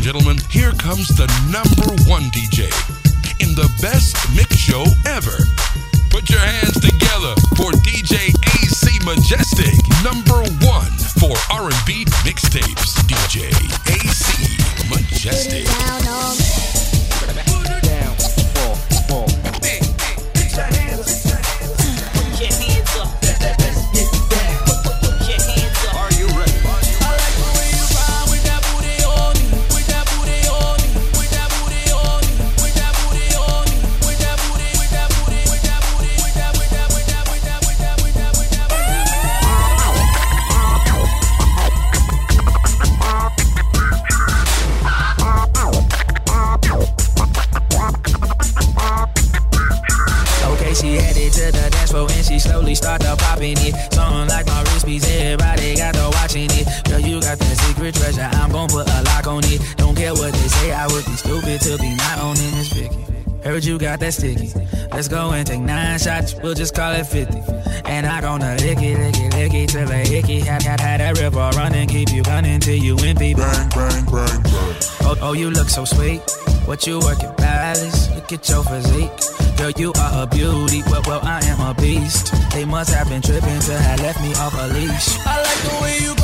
and gentlemen, here comes the number one DJ in the best mix show ever. Put your hands together for DJ AC Majestic, number one for R&B mixtapes. DJ AC Majestic. you got that sticky. Let's go and take nine shots, we'll just call it 50. And I gonna lick it, lick it, lick it till the hickey. Had, had, had that river running, keep you running till you empty. Bang, bang, bang, bang. Oh, oh, you look so sweet. What you working, palace? Look at your physique. Girl, you are a beauty, well, well, I am a beast. They must have been tripping to have left me off a leash. I like the way you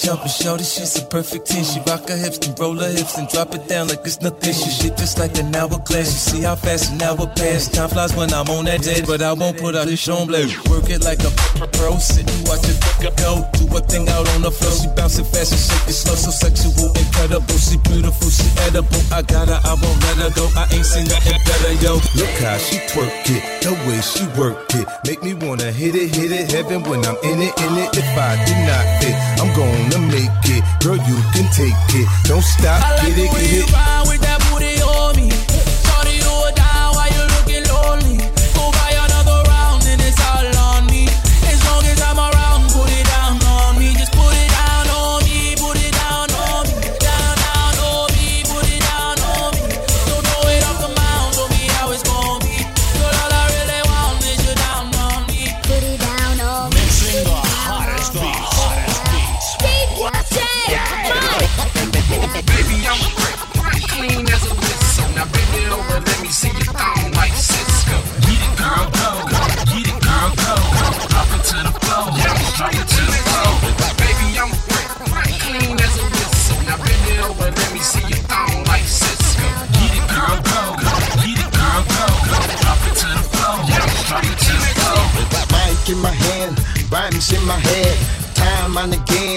jumping. Shorty, she's a perfect ten. She rock her hips and roll her hips and drop it down like it's nothing. She shit just like an hourglass. You see how fast an hour pass. Time flies when I'm on that edge, but I won't put out this on blade. Work it like a pro, sit and watch it go. Do a thing out on the floor. She bouncing fast and shake it slow, so sexual, incredible. She beautiful, she edible. I got her, I won't let her go. I ain't seen nothing better, yo. Look how she twerk it, the way she work it. Make me wanna hit it, hit it, heaven when I'm in it, in it. If I did not fit, I'm going gonna make it. Girl, you can take it. Don't stop, I like get it, get it. beats in my head. Time and again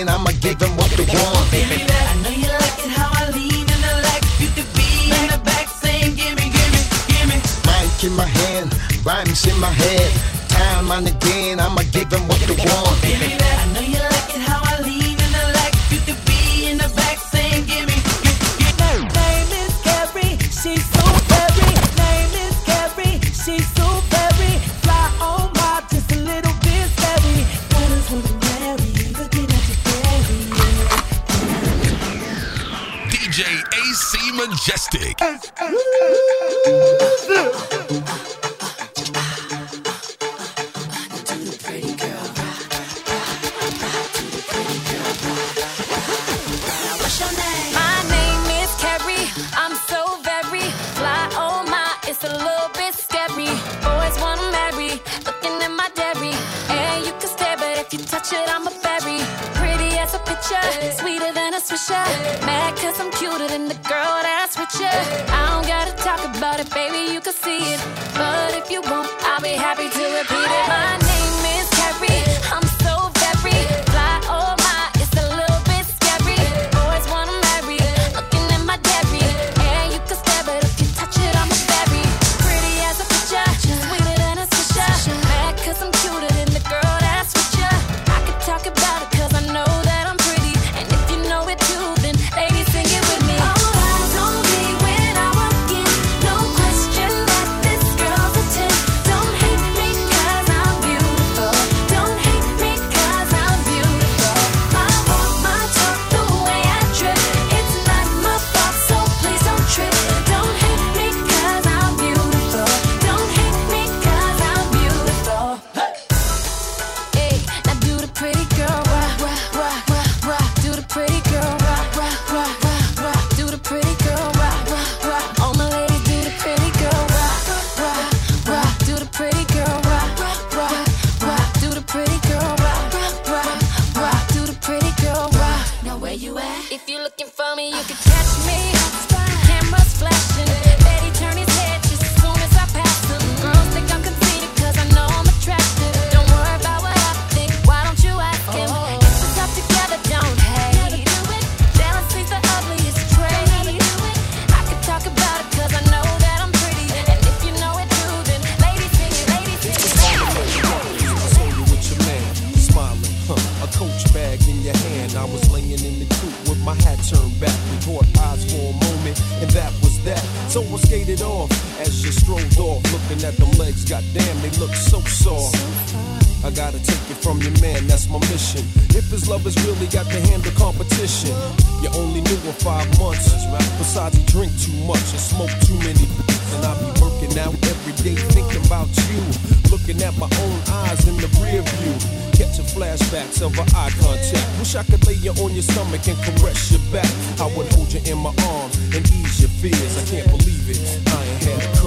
contact. Wish I could lay you on your stomach and caress your back. I would hold you in my arms and ease your fears. I can't believe it. I ain't had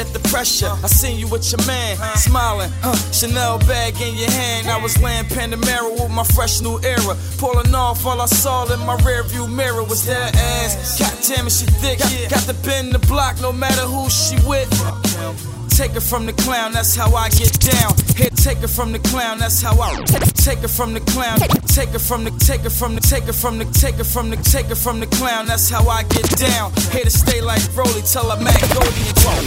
at the pressure. I seen you with your man, smiling, huh? Chanel bag in your hand. I was laying Panamera with my fresh new era. Pulling off, all I saw in my rear view mirror was that ass. God damn it, she thick. Got the pin in the block, no matter who she with. Take it from the clown, that's how I get down. Hit, take it from the clown, that's how I take it from the clown. Take it from the, take it from the, take it from the, take it from the, take it from the clown, that's how I get down. Here to stay like Broly, tell a man Goldie and town.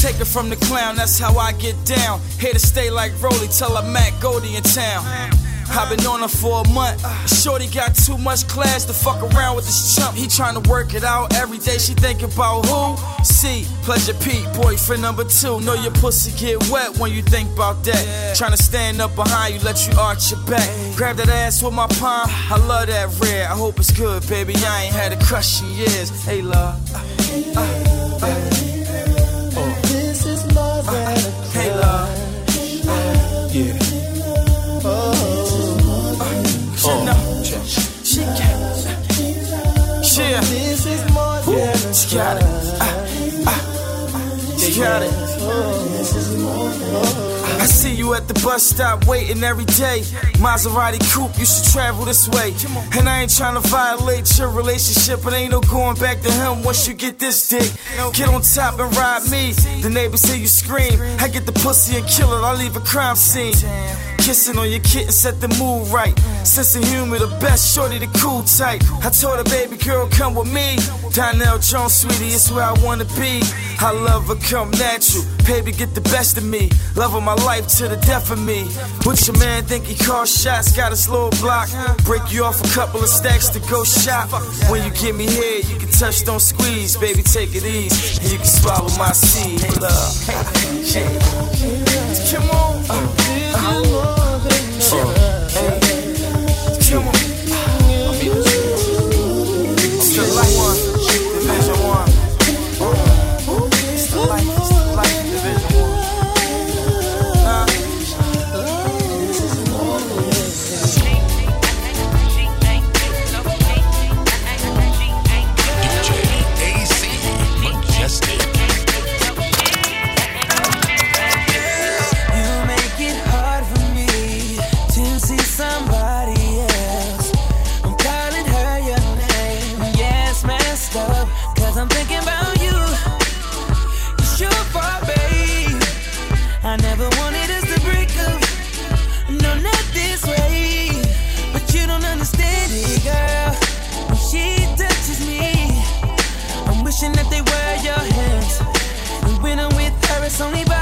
Take it from the clown, that's how I get down. Here to stay like Broly, tell a Mac Goldie in town. I've been on her for a month. Shorty got too much class to fuck around with this chump. He trying to work it out every day. She think about who? C, Pleasure Pete, boyfriend number two. Know your pussy get wet when you think about that. Trying to stand up behind you, let you arch your back. Grab that ass with my palm. I love that red. I hope it's good, baby. I ain't had a crush in years. Hey, love. Uh, uh, uh. This is a Hey, love. Yeah. She got it. Ah, ah. She got it. I see you at the bus stop waiting every day. Maserati coupe, you should travel this way. And I ain't trying to violate your relationship, but ain't no going back to him once you get this dick. Get on top and ride me. The neighbors hear you scream. I get the pussy and kill it, I leave a crime scene. Kissing on your kitten, set the mood right. Sense of humor, the best, shorty, the cool type. I told her, baby girl, come with me. Donell Jones, sweetie, it's where I wanna be. I love her, come natural. Baby, get the best of me. Love of my life to the death of me. What your man think he call shots? Got a slow block. Break you off a couple of stacks to go shop. When you give me head, you can touch, don't squeeze. Baby, take it easy. You can swallow my seed. Love. Hey, Come on. Uh, Hey. It's only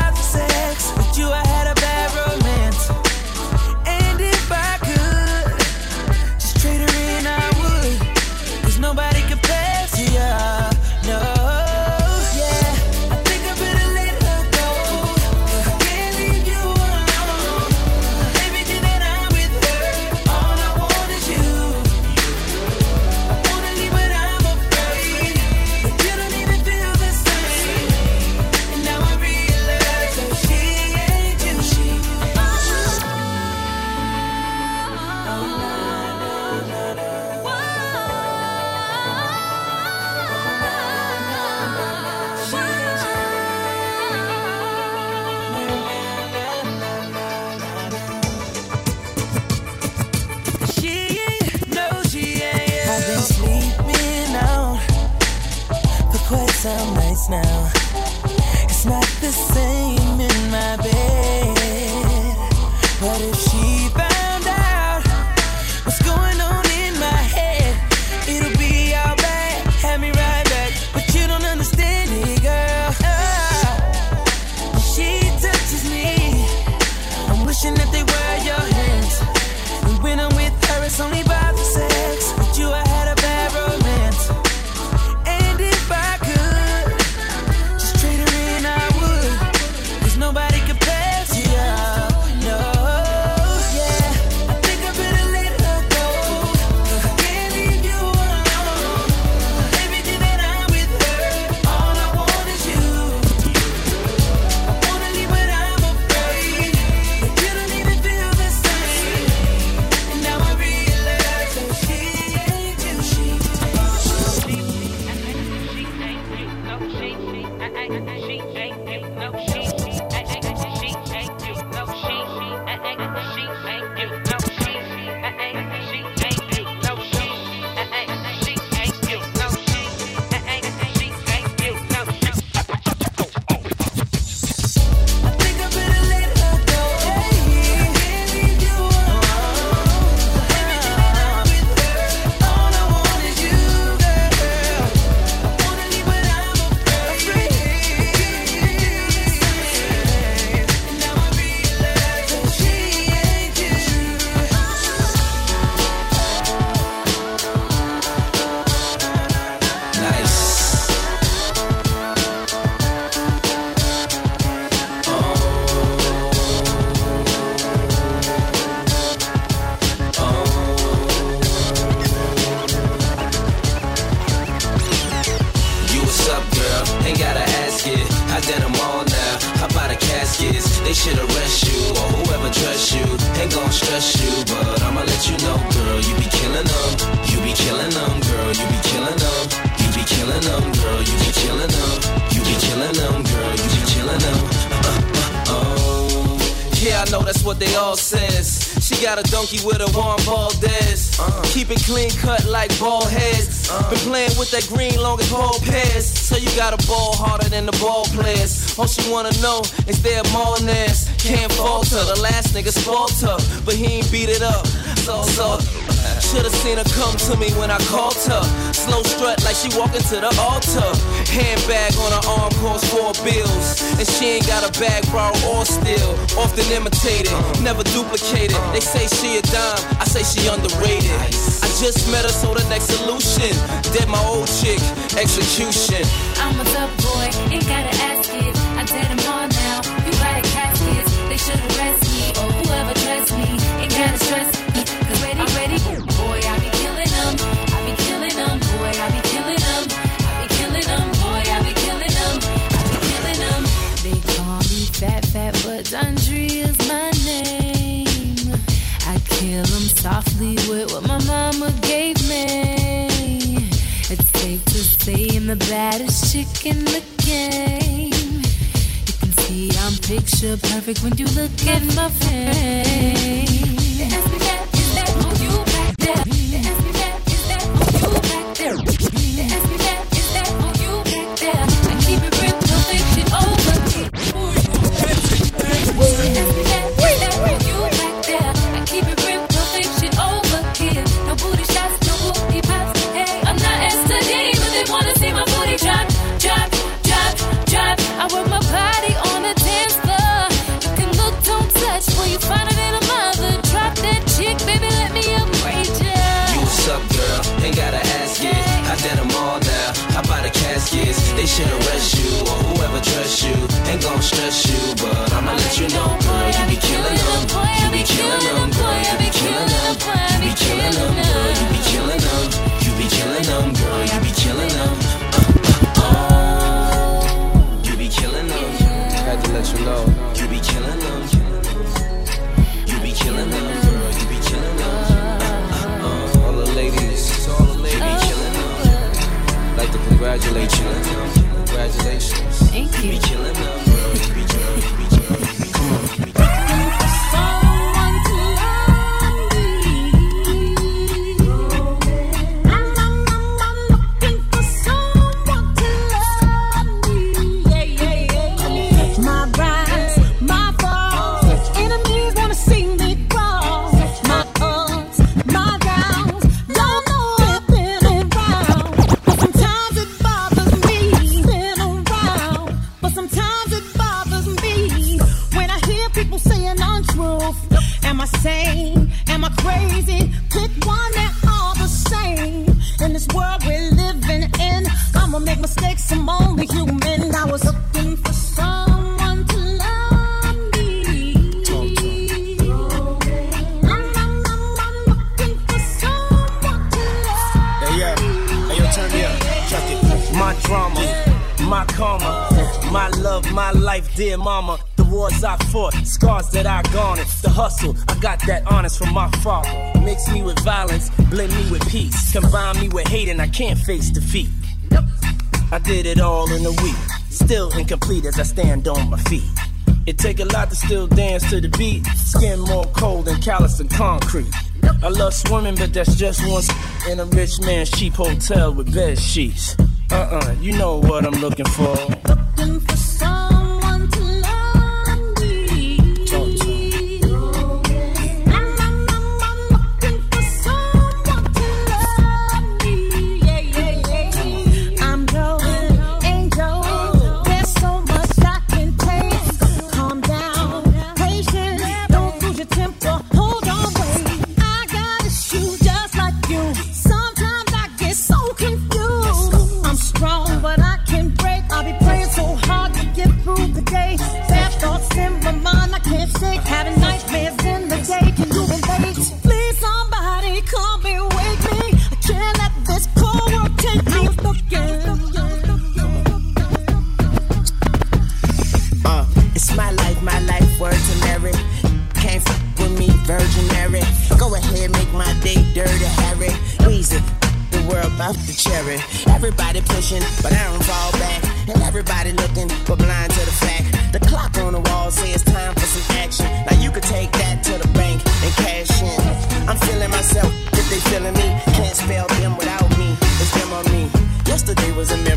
got a donkey with a Juan Valdez. Uh. Keep it clean cut like ball heads. Uh. Been playing with that green long as ball pairs. So you got a ball harder than the ball players. All she wanna know is their Martinez. Can't falter. The last nigga's her, but he ain't beat it up. So, so. Should've seen her come to me when I called her. Slow strut like she walking to the altar. Handbag on her arm costs four bills. And she ain't got a bag borrowed or steal. Often imitated, never duplicated. They say she a dime, I say she underrated. I just met her, so the next solution. Dead my old chick, execution. I'm a tough boy, ain't gotta ask it. I did them all now. You the caskets, they should arrest me. Or whoever trusts me, ain't gotta stress me. But Andrea's my name. I kill them softly with what my mama gave me. It's safe to say I'm the baddest chick in the game. You can see I'm picture perfect when you look at my face. In this world we're living in, I'ma make mistakes. I'm only human. I was looking for someone to love me. My drama, my karma, my love, my life, dear mama. Wars I fought, scars that I garnered. The hustle, I got that honest from my father. Mix me with violence, blend me with peace. Combine me with hate, and I can't face defeat. I did it all in a week, still incomplete as I stand on my feet. It take a lot to still dance to the beat. Skin more cold than callous and concrete. I love swimming, but that's just once in a rich man's cheap hotel with bed sheets. Uh-uh, you know what I'm looking for. Looking for The cherry. Everybody pushing, but I don't fall back. And everybody looking, but blind to the fact. The clock on the wall says time for some action. Now you could take that to the bank and cash in. I'm feeling myself, if they feeling me. Can't spell them without me. It's them on me. Yesterday was a miracle.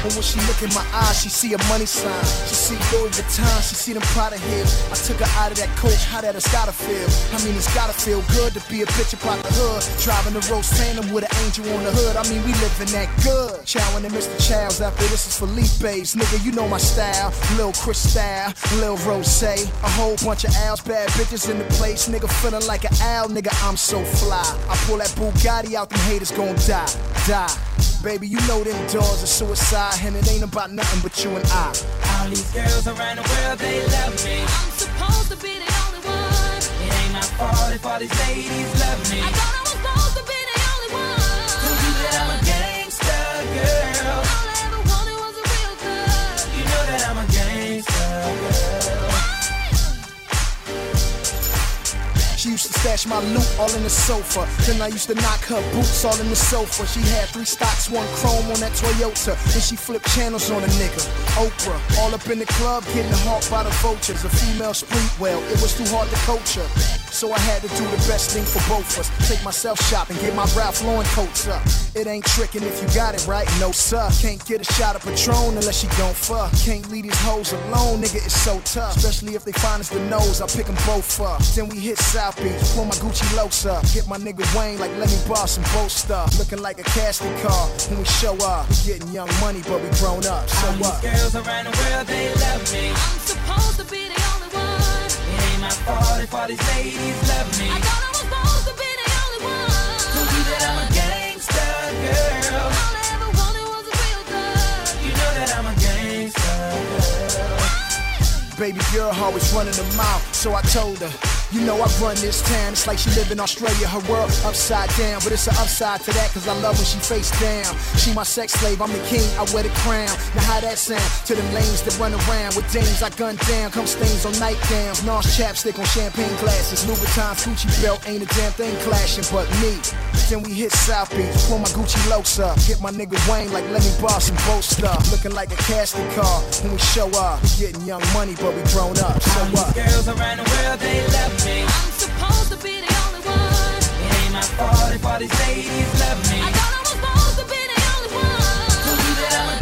When she look in my eyes, she see a money sign. She see Louis Vuitton, she see them Prada heels. I took her out of that coach, how that has gotta feel. I mean, it's gotta feel good to be a bitch about the hood. Driving the Rolls Phantom with an angel on the hood. I mean, we living that good. Chowing and Mr. Chow's after this is Philippe's. Nigga, you know my style. Lil Chris style, Lil Rose. A whole bunch of owls, bad bitches in the place. Nigga, feeling like an owl, nigga, I'm so fly. I pull that Bugatti out, them haters gon' die, die. Baby, you know them doors are suicide, and it ain't about nothing but you and I. All these girls around the world, they love me. I'm supposed to be the only one. It ain't my fault if all these ladies love me. Stash my loot all in the sofa. Then I used to knock her boots all in the sofa. She had three stocks, one chrome on that Toyota. Then she flipped channels on a nigga. Oprah, all up in the club, getting hawked by the vultures. A female street well, it was too hard to coach her. So I had to do the best thing for both of us. Take myself shopping, get my Ralph Lauren coats up. It ain't tricking if you got it right, no sir. Can't get a shot of Patron unless you don't fuck. Can't leave these hoes alone, nigga, it's so tough. Especially if they find us the nose, I pick them both up. Then we hit South Beach, pull my Gucci locs up. Get my nigga Wayne like let me boss some both stuff. Looking like a casting car when we show up. We getting young money, but we grown up. So All these what? girls around the world, they love me. I'm supposed to be the only one. It ain't my if all these ladies love me. I thought I was supposed to be the only one. Told you that I'm a gangster girl. All I ever wanted was a real thug. You know that I'm a gangster girl. Baby girl always running the mouth, so I told her. You know I run this town, it's like she live in Australia, her world upside down. But it's an upside to that, cause I love when she face down. She my sex slave, I'm the king, I wear the crown. Now how that sound? To them lanes that run around with dames I gun down. Come stains on nightgowns, NARS chapstick on champagne glasses. Louboutin Gucci belt, ain't a damn thing clashing but me. Then we hit South Beach, pull my Gucci locs up. Get my nigga Wayne like let me boss and boat stuff. Looking like a casting car when we show up. We getting young money, but we grown up. So what? girls around the world, they love me. I'm supposed to be the only one. It ain't my fault if all these ladies love me. I thought I was supposed to be the only one. You that I'm a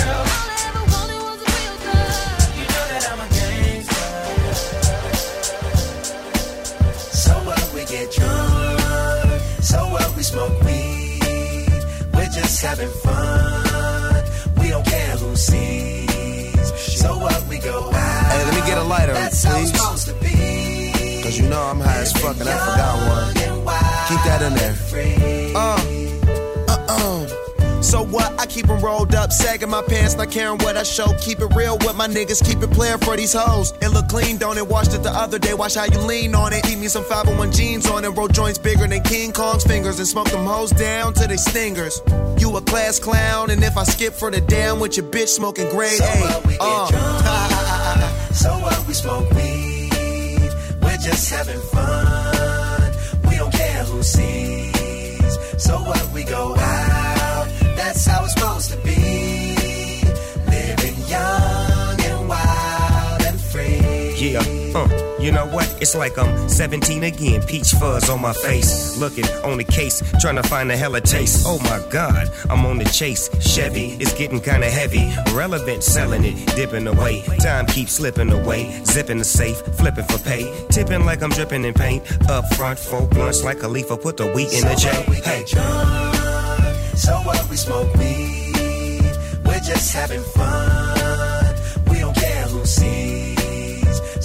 girl. All I ever wanted was real. You know that I'm a. So what we get drunk, so what we smoke weed. We're just having fun. We don't care who sees. So what we go get a lighter, please. it's supposed to be. Cause you know I'm high as fuck and I forgot one. Keep that in there. Uh, uh, uh. So what? I keep 'em rolled up, sagging my pants, not caring what I show. Keep it real with my niggas, keep it playing for these hoes. It look clean, don't it? Washed it the other day, watch how you lean on it. Eat me some 501 jeans on it, roll joints bigger than King Kong's fingers, and smoke them hoes down to they stingers. You a class clown, and if I skip for the damn with your bitch smoking grade So A. what we get Uh. so what we smoke weed. We're just having fun. We don't care who sees. So what we go out. That's how it's supposed to be. Living young Yeah, uh, you know what? It's like I'm 17 again, peach fuzz on my face. Looking on the case, trying to find a hella taste. Oh my god, I'm on the chase. Chevy, is getting kinda heavy. Relevant, selling it, dipping away. Time keeps slipping away. Zipping the safe, flipping for pay. Tipping like I'm dripping in paint. Up front, four blunts like a leaf, I put the wheat in the J. Hey, So what we smoke weed. We're just having fun. We don't care who sees.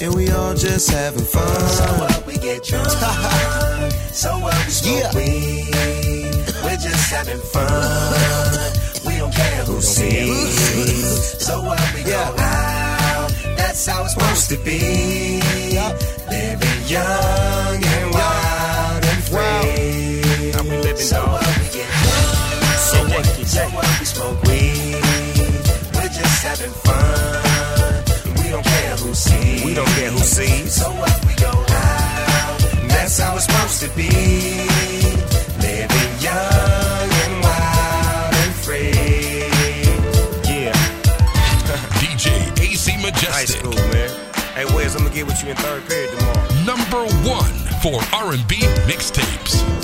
and we all just having fun. So what we get drunk. so what we smoke weed. We're just having fun. We don't care who sees. So what we go out. That's how it's supposed to be. Living young and wild and free. How we living, so what we get drunk. So what we smoke don't care who sees. So what we go out. That's how it's supposed to be. Living young and wild and free. Yeah. DJ AC Majestic. High Majestic. school, man. Hey, Wes, I'm gonna get with you in third period tomorrow. Number one for R&B mixtapes.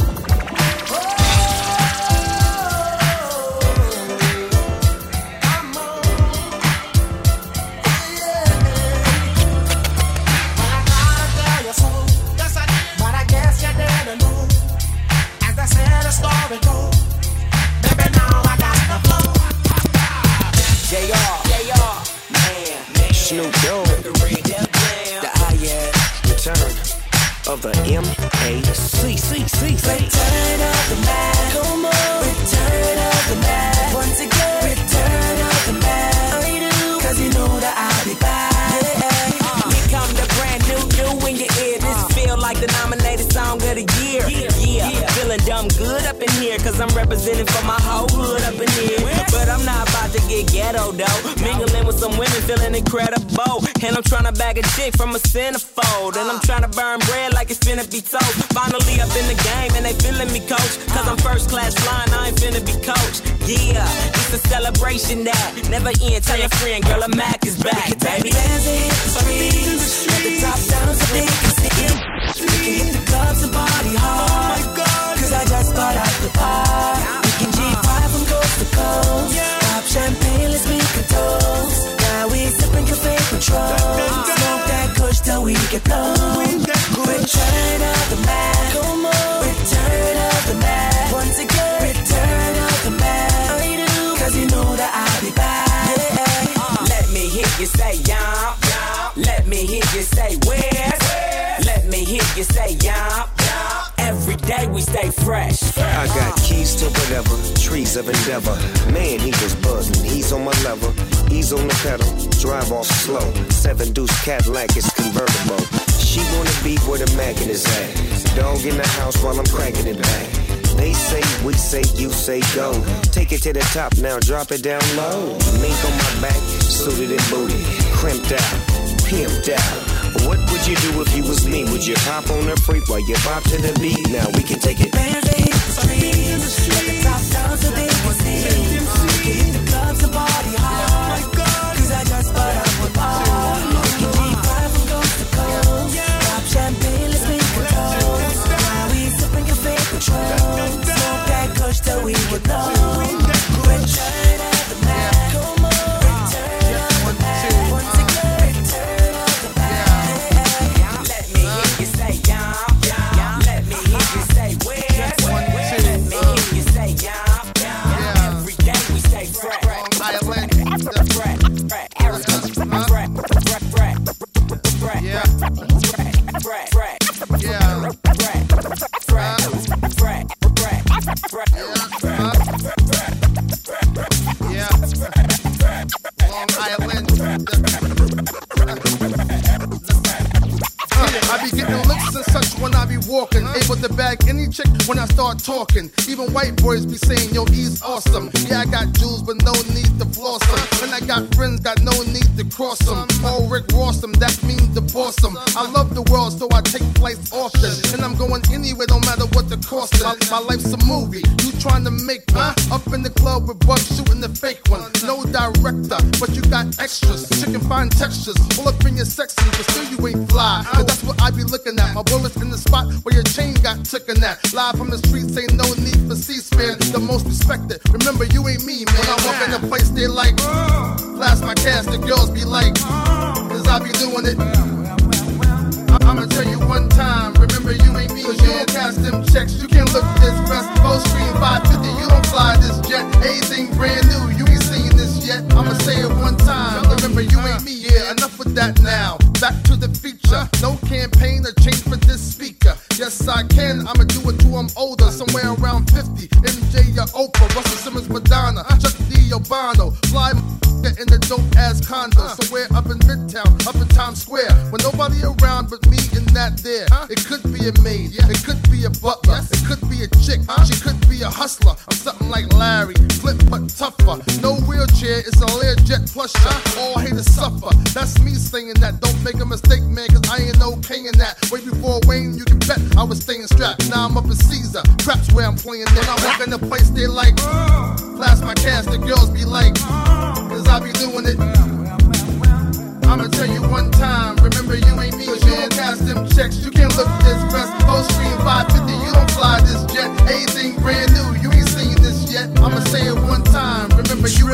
From a centerfold. And I'm trying to burn bread like it's finna be toast. Finally up in the game, and they feeling me, coach. Cause I'm first class flying, I ain't finna be coached. Yeah, it's a celebration that never end. Tell your friend, girl, I'm Mac Level. He's on the pedal. Drive off slow. Seven deuce Cadillac is convertible. She wanna be where the Mac in his at. Dog in the house while I'm cranking it back. They say, we say, you say go. Take it to the top now, drop it down low. Mink on my back, suited and booted, crimped out, pimped out. What would you do if you was me? Would you hop on the freak while you bop to the beat? Now we can take it. The talking. Even white boys be saying, yo, he's awesome. Yeah, I got jewels, but no need to floss them. And I got friends, got no need to cross them. All Rick Ross My, my life's a movie, you trying to make one. Up in the club with bugs shooting the fake one. No director, but you got extras. Chicken fine textures, all up in your section, but still you ain't fly. Cause that's what I be looking at. My bullets in the spot where your chain got taken at. Live from the streets, ain't no need for C-SPAN. The most respected. Remember, you ain't me, man. When I walk in the place, they like, blast my cast, the girls be like, cause I be doing it. I'ma tell you one time, 550, you don't fly this jet. Anything brand new, you ain't seen this yet. I'ma say it one time, remember you ain't me, yeah. Enough with that now. Back to the feature. No campaign or change for this speaker. Yes, I can. I'ma do it till I'm older, somewhere around 50. MJ or Oprah, Russell Simmons, Madonna, Chuck D. Obama. Fly in the dope ass condo, somewhere up in Midtown, up in Times Square. When nobody around but me and that there. It could be a maid, it could be a butler, it chick, she could be a hustler. I'm something like Larry, Flynt but tougher. No wheelchair, it's a Learjet plusher. All haters suffer. That's me saying that. Don't make a mistake, man, cause I ain't okay in that. Way before Wayne, you can bet I was staying strapped. Now I'm up in Caesar, craps where I'm playing. Then I walk in the place, they like, flash my cash, the girls be like, cause I be doing it. I'ma tell you one time, remember you ain't me, don't cash them checks. You can't look this best. Full screen 550, you don't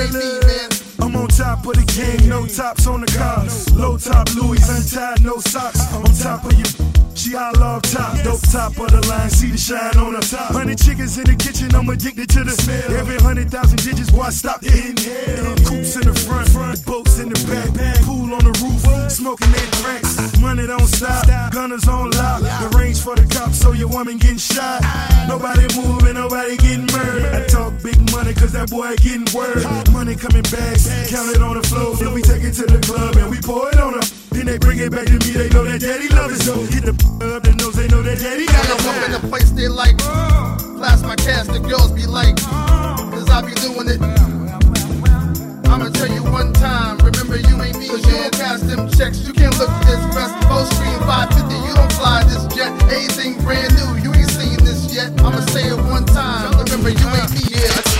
ain't me, man. I'm on top of the game, no tops on the car. Low top Louis, untied, no socks. On top of your. She I love top, dope top of the line, see the shine on her top. Hundred chickens in the kitchen, I'm addicted to the smell. Every hundred thousand digits, boy, stop the inhale. Coops in the front, front, boats in the back, pool on the roof, smoking their drinks. Money don't stop, gunners on lock. The range for the cops, so your woman getting shot. Nobody moving, nobody getting murdered. I talk big money cause that boy getting word. Money coming bags, count it on the floor. Then we take it to the club and we pour it on them. Then they bring it back to me, they know that daddy love it. So get the up, they know they know that daddy got it. Up in the place, they like, blast my cash, the girls be like, cause I be doing it. I'ma tell you one time, remember you ain't me, cause you don't them checks. You can't look this best, full screen 550, you don't fly this jet. Anything brand new, you ain't seen this yet. I'ma say it one time, remember you ain't me, yeah.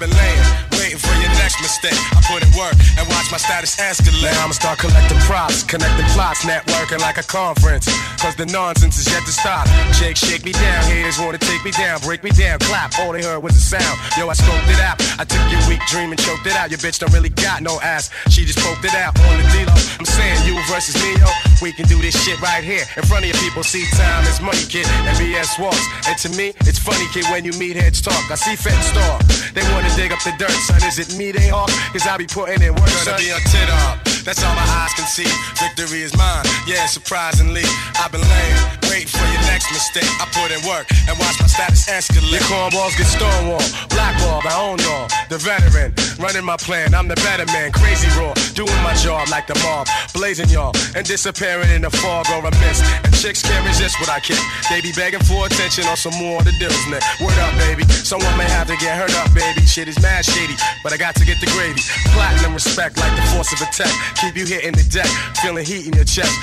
Been for mistake. I put in work and watch my status escalate. Now I'ma start collecting props, connecting plots, networking like a conference. Cause the nonsense is yet to stop. Jake, shake me down, haters wanna take me down, break me down, clap. All they heard was a sound. Yo, I scoped it out. I took your weak dream and choked it out. Your bitch don't really got no ass. She just poked it out on the D-Lo. I'm saying you versus me, yo. We can do this shit right here in front of your people. See, time is money, kid, and BS walks. And to me, it's funny, kid, when you meet heads talk. I see fed star. They wanna dig up the dirt, son. Is it me they Cause I be putting in work, Gonna son. be a tit up. That's all my eyes can see. Victory is mine. Yeah, surprisingly. I've been laying, waiting for your next mistake. I put in work and watch my status escalate. Your cornballs get stonewall, blackball, I own y'all. The veteran, running my plan. I'm the better man, crazy raw, doing my job like the mob, blazing y'all and disappearing in the fog or a mist. And chicks can't resist what I kick. They be begging for attention or some more of the deals, Nick. Word up, baby. Someone may have to get hurt up, baby. Shit is mad shady, but I got to get the gravy. Platinum respect like the force of a tech. Keep you hitting the deck, feeling heat in your chest.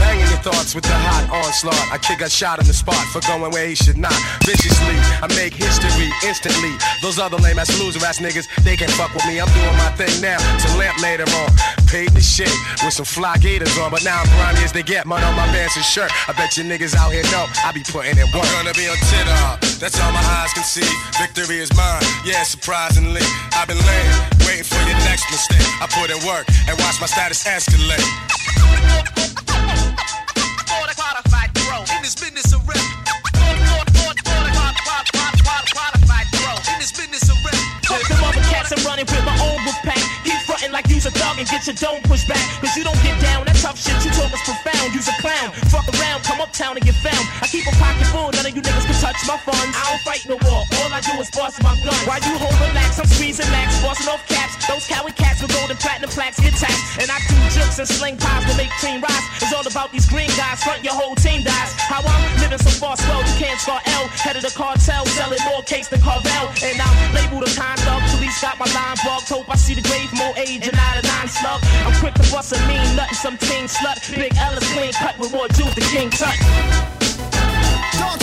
Banging your thoughts with the hot onslaught. I kick a shot in the spot for going where he should not. Viciously, I make history instantly. Those other lame ass loser ass niggas, they can't fuck with me. I'm doing my thing now. To lamp later on. Paid the shit with some fly gators on, but now I'm grimy as they get. Mud on my pants and shirt. I bet you niggas out here know I be putting in work. I'm gonna be on tit up. That's all my eyes can see. Victory is mine. Yeah, surprisingly. I've been laying, waiting for your next mistake. I put in work and watch my status escalate. With my own you's a dog and get your dome pushed back. Cause you don't get down, that tough shit you talk is profound. Use a clown. Fuck around, come uptown and get found. I keep a pocket full, none of you niggas can touch my funds. I don't fight no war, all I do is boss my gun. While you hold relax, I'm squeezing max, bossing off caps. Those coward cats with golden platinum plaques get taxed. And I do jokes and sling pies to make cream rise. It's all about these green guys, front your whole team dies. How I'm living so far swell, you can't score L. Head of the cartel, selling more cakes than Carvel. And I'm labeled a kind of police got my line bugged. Hope I see the grave, more age and not a nine slug. I'm quick to bust a mean nut some teen slut. Big L is clean cut with more juice than King Tut. Don't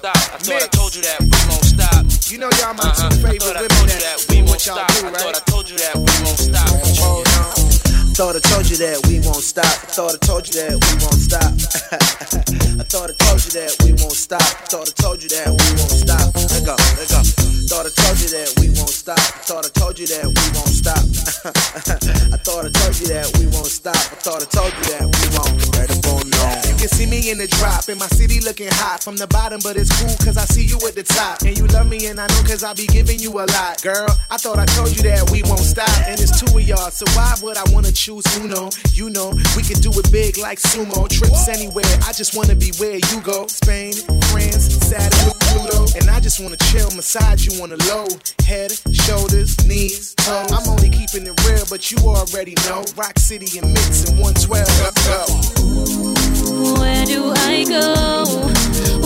stop. I thought I told you that we won't stop. You know y'all my Uh-huh. two favorite women that that we won't stop. do, I thought I told you that we won't stop. Thought I told you that we won't stop. Thought I told you that we won't stop. I thought I told you that we won't stop. Thought I told you that we won't stop. Let go, let go. Thought I told you that we won't stop. Thought I told you that we won't stop. I thought I told you that we won't stop. I thought I told you that can see me in the drop, in my city looking hot from the bottom, but it's cool cause I see you at the top. And you love me, and I know cause I be giving you a lot. Girl, I thought I told you that we won't stop. And it's two of y'all, so why would I wanna choose Uno? You know, we can do it big like sumo. Trips anywhere, I just wanna be where you go. Spain, France, Saturn Pluto. And I just wanna chill, massage you on the low. Head, shoulders, knees, toes. I'm only keeping it real, but you already know. Rock City and Mix and 112. Let's go. Where do I go?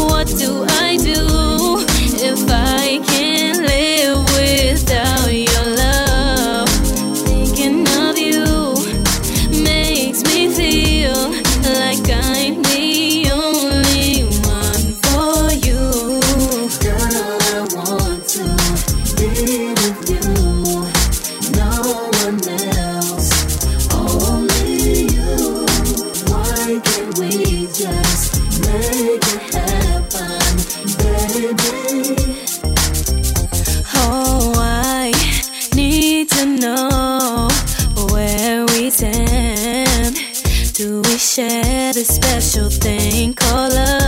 What do I do if I can't live without your share this special thing called love?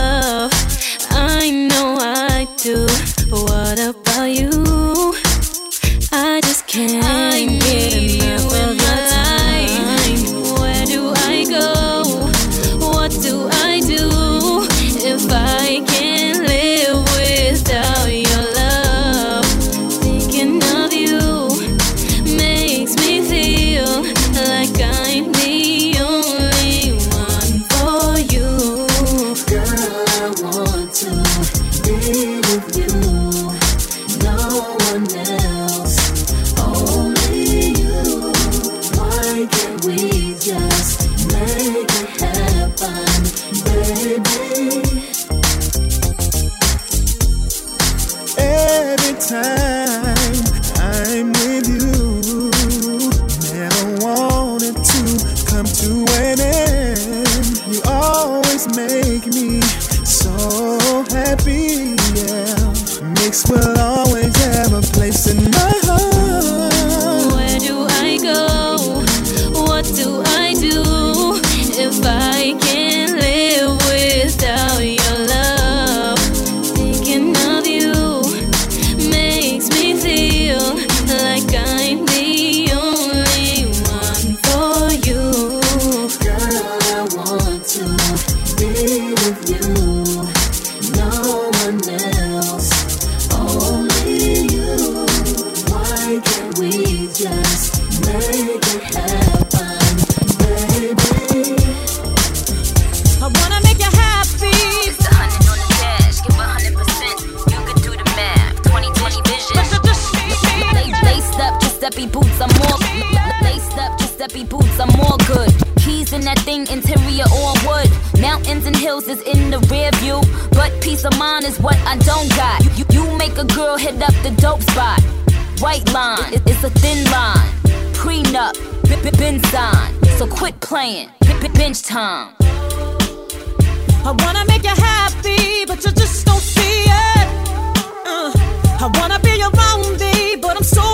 White line, it- it's a thin line. Prenup, been signed. So quit playing, bench time. I wanna make you happy, but you just don't see it. Uh, I wanna be around me, but I'm so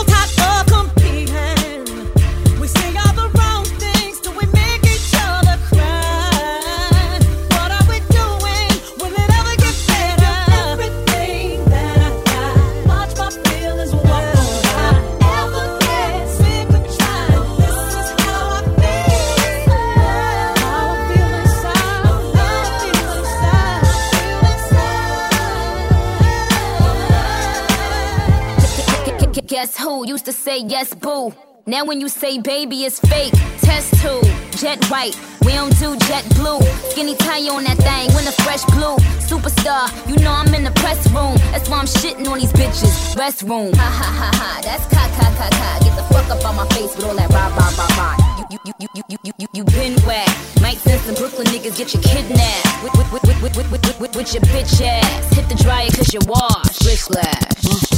guess who used to say yes, boo. Now when you say baby, it's fake. Test tube, jet white. We don't do jet blue. Skinny tie on that thing, when the fresh blue. Superstar, you know I'm in the press room. That's why I'm shitting on these bitches. Restroom. Ha ha ha ha, that's ka ka ka ka. Get the fuck up on my face with all that rah rah rah rah. You you you you you you you you been whack. Mike Sense and Brooklyn niggas get you kidnapped. With with with with with with with with, your bitch ass. Hit the dryer 'cause you wash. Rich lash.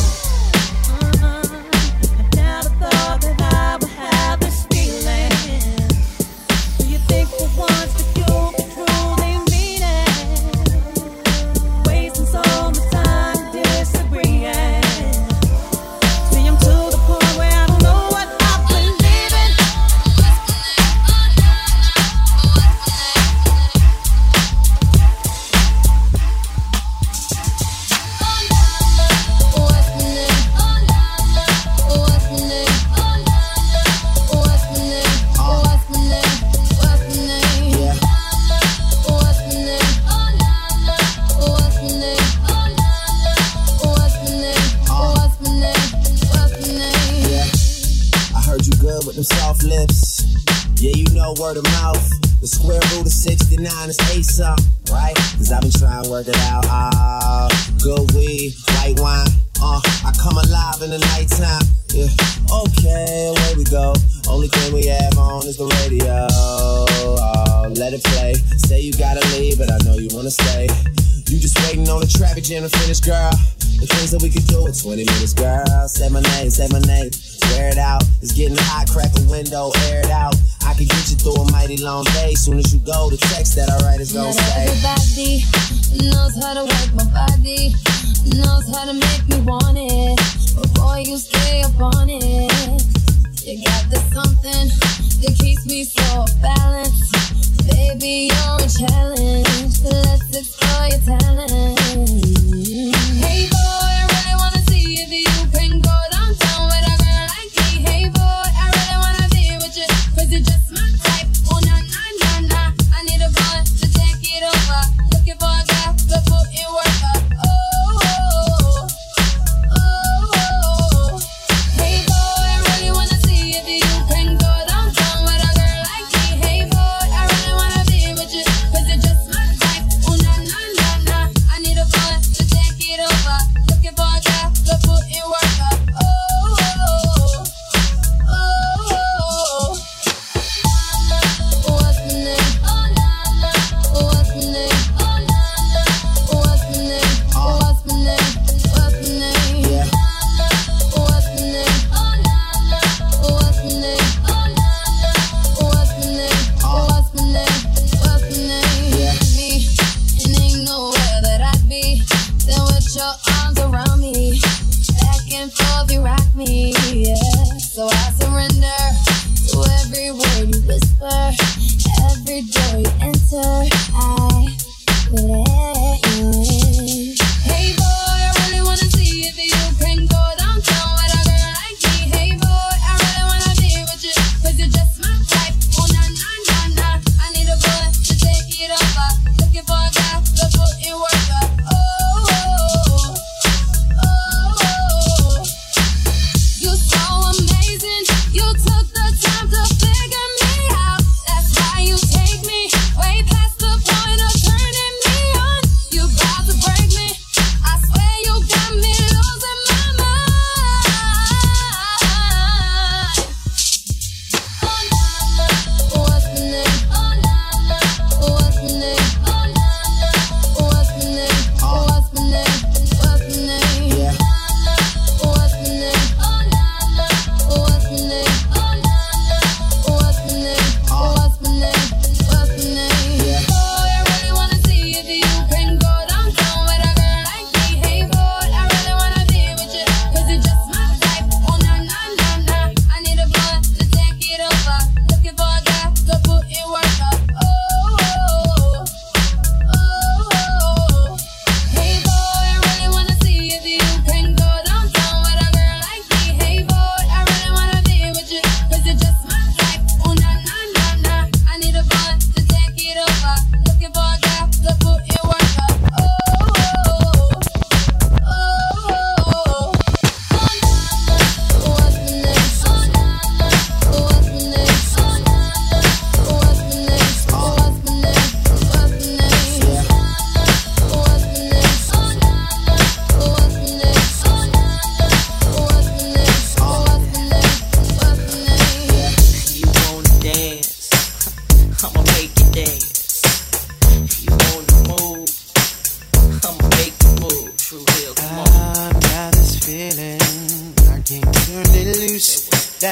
minutes, girl. The things that we could do in 20 minutes, girl. Say my name, say my name. Wear it out. It's getting hot. Crack a window, air it out. I can get you through a mighty long day. Soon as you go, the text that I write is gonna say. Everybody knows how to work my body. Knows how to make me want it. Before you stay up on it. You got the something that keeps me so balanced. Baby, you're a challenge.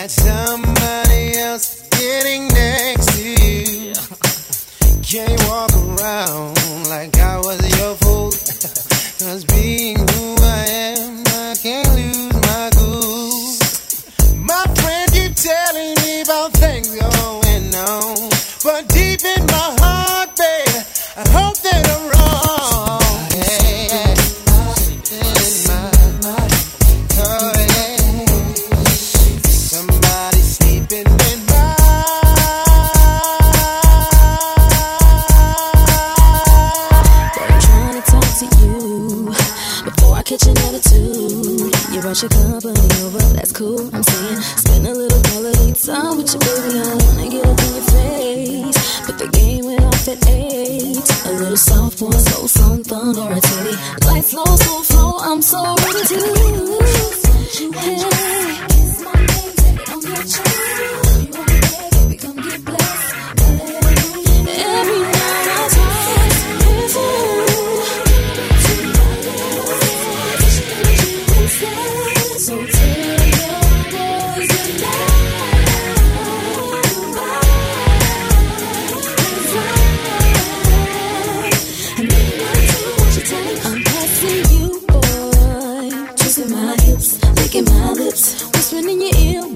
that time. My lips, whispering in your ear,